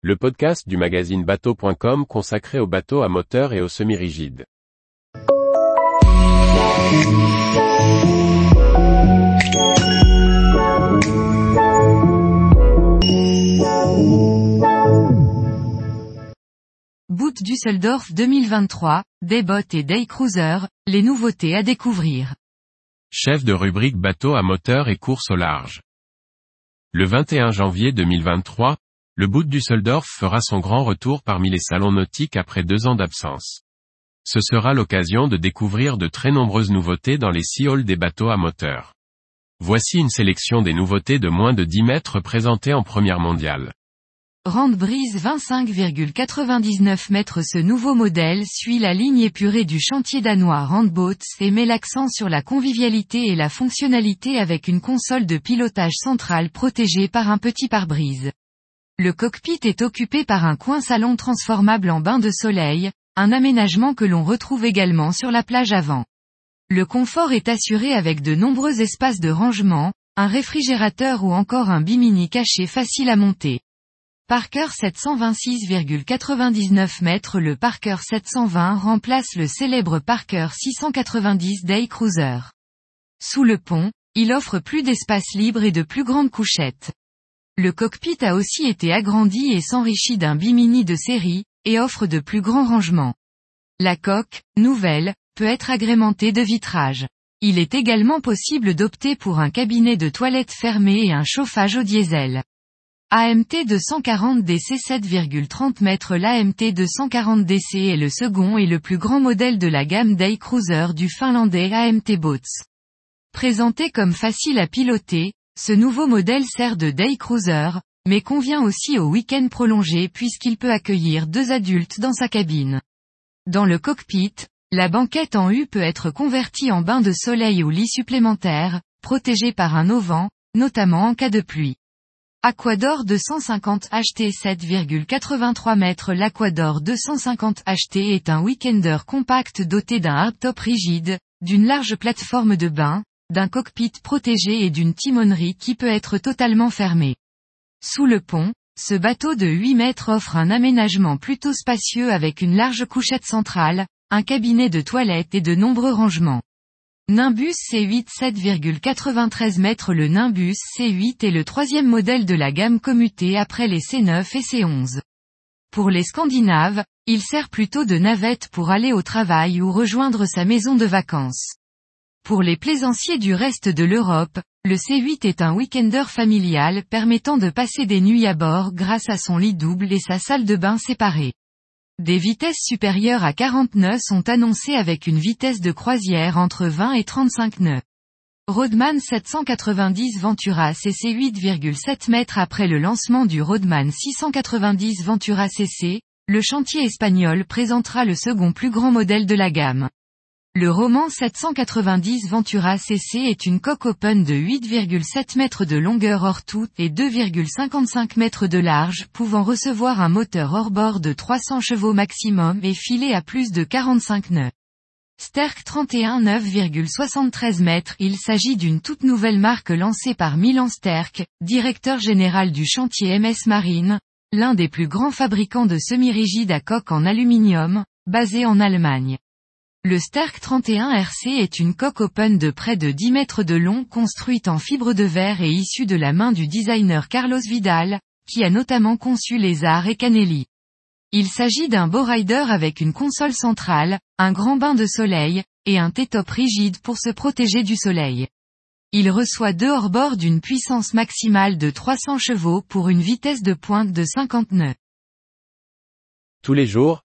le podcast du magazine bateau.com consacré aux bateaux à moteur et aux semi-rigides. Boot Düsseldorf 2023, Daybot et Day Cruiser, les nouveautés à découvrir. Chef de rubrique bateau à moteur et course au large. Le 21 janvier 2023, le Boot Düsseldorf fera son grand retour parmi les salons nautiques après deux ans d'absence. Ce sera l'occasion de découvrir de très nombreuses nouveautés dans les six halls des bateaux à moteur. Voici une sélection des nouveautés de moins de 10 mètres présentées en première mondiale. Rand Brise 25,99 mètres Ce nouveau modèle suit la ligne épurée du chantier danois Randboats et met l'accent sur la convivialité et la fonctionnalité avec une console de pilotage centrale protégée par un petit pare-brise. Le cockpit est occupé par un coin salon transformable en bain de soleil, un aménagement que l'on retrouve également sur la plage avant. Le confort est assuré avec de nombreux espaces de rangement, un réfrigérateur ou encore un bimini caché facile à monter. Parker 726,99 mètres Le Parker 720 remplace le célèbre Parker 690 Day Cruiser. Sous le pont, il offre plus d'espace libre et de plus grandes couchettes. Le cockpit a aussi été agrandi et s'enrichit d'un bimini de série, et offre de plus grands rangements. La coque, nouvelle, peut être agrémentée de vitrage. Il est également possible d'opter pour un cabinet de toilette fermé et un chauffage au diesel. AMT 240 DC 7,30 mètres L'AMT 240 DC est le second et le plus grand modèle de la gamme Day Cruiser du finlandais AMT Boats. Présenté comme facile à piloter, ce nouveau modèle sert de day cruiser, mais convient aussi au week-end prolongé puisqu'il peut accueillir deux adultes dans sa cabine. Dans le cockpit, la banquette en U peut être convertie en bain de soleil ou lit supplémentaire, protégé par un auvent, notamment en cas de pluie. Aquador 250 HT 7,83 mètres L'Aquador 250 HT est un weekender compact doté d'un hardtop rigide, d'une large plateforme de bain, d'un cockpit protégé et d'une timonerie qui peut être totalement fermée. Sous le pont, ce bateau de 8 mètres offre un aménagement plutôt spacieux avec une large couchette centrale, un cabinet de toilette et de nombreux rangements. Nimbus C8 7,93 mètres Le Nimbus C8 est le troisième modèle de la gamme commutée après les C9 et C11. Pour les Scandinaves, il sert plutôt de navette pour aller au travail ou rejoindre sa maison de vacances. Pour les plaisanciers du reste de l'Europe, le C8 est un weekender familial permettant de passer des nuits à bord grâce à son lit double et sa salle de bain séparée. Des vitesses supérieures à 40 nœuds sont annoncées avec une vitesse de croisière entre 20 et 35 nœuds. Rodman 790 Ventura CC 8,7 mètres après le lancement du Rodman 690 Ventura CC, le chantier espagnol présentera le second plus grand modèle de la gamme. Le roman 790 Ventura CC est une coque open de 8,7 mètres de longueur hors tout et 2,55 mètres de large pouvant recevoir un moteur hors-bord de 300 chevaux maximum et filer à plus de 45 nœuds. Sterk 31 9,73 mètres Il s'agit d'une toute nouvelle marque lancée par Milan Sterk, directeur général du chantier MS Marine, l'un des plus grands fabricants de semi-rigides à coque en aluminium, basé en Allemagne. Le Sterk 31 RC est une coque open de près de 10 mètres de long construite en fibre de verre et issue de la main du designer Carlos Vidal, qui a notamment conçu les et Canelli. Il s'agit d'un beau rider avec une console centrale, un grand bain de soleil, et un T-top rigide pour se protéger du soleil. Il reçoit deux hors-bord d'une puissance maximale de 300 chevaux pour une vitesse de pointe de 50 nœuds. Tous les jours,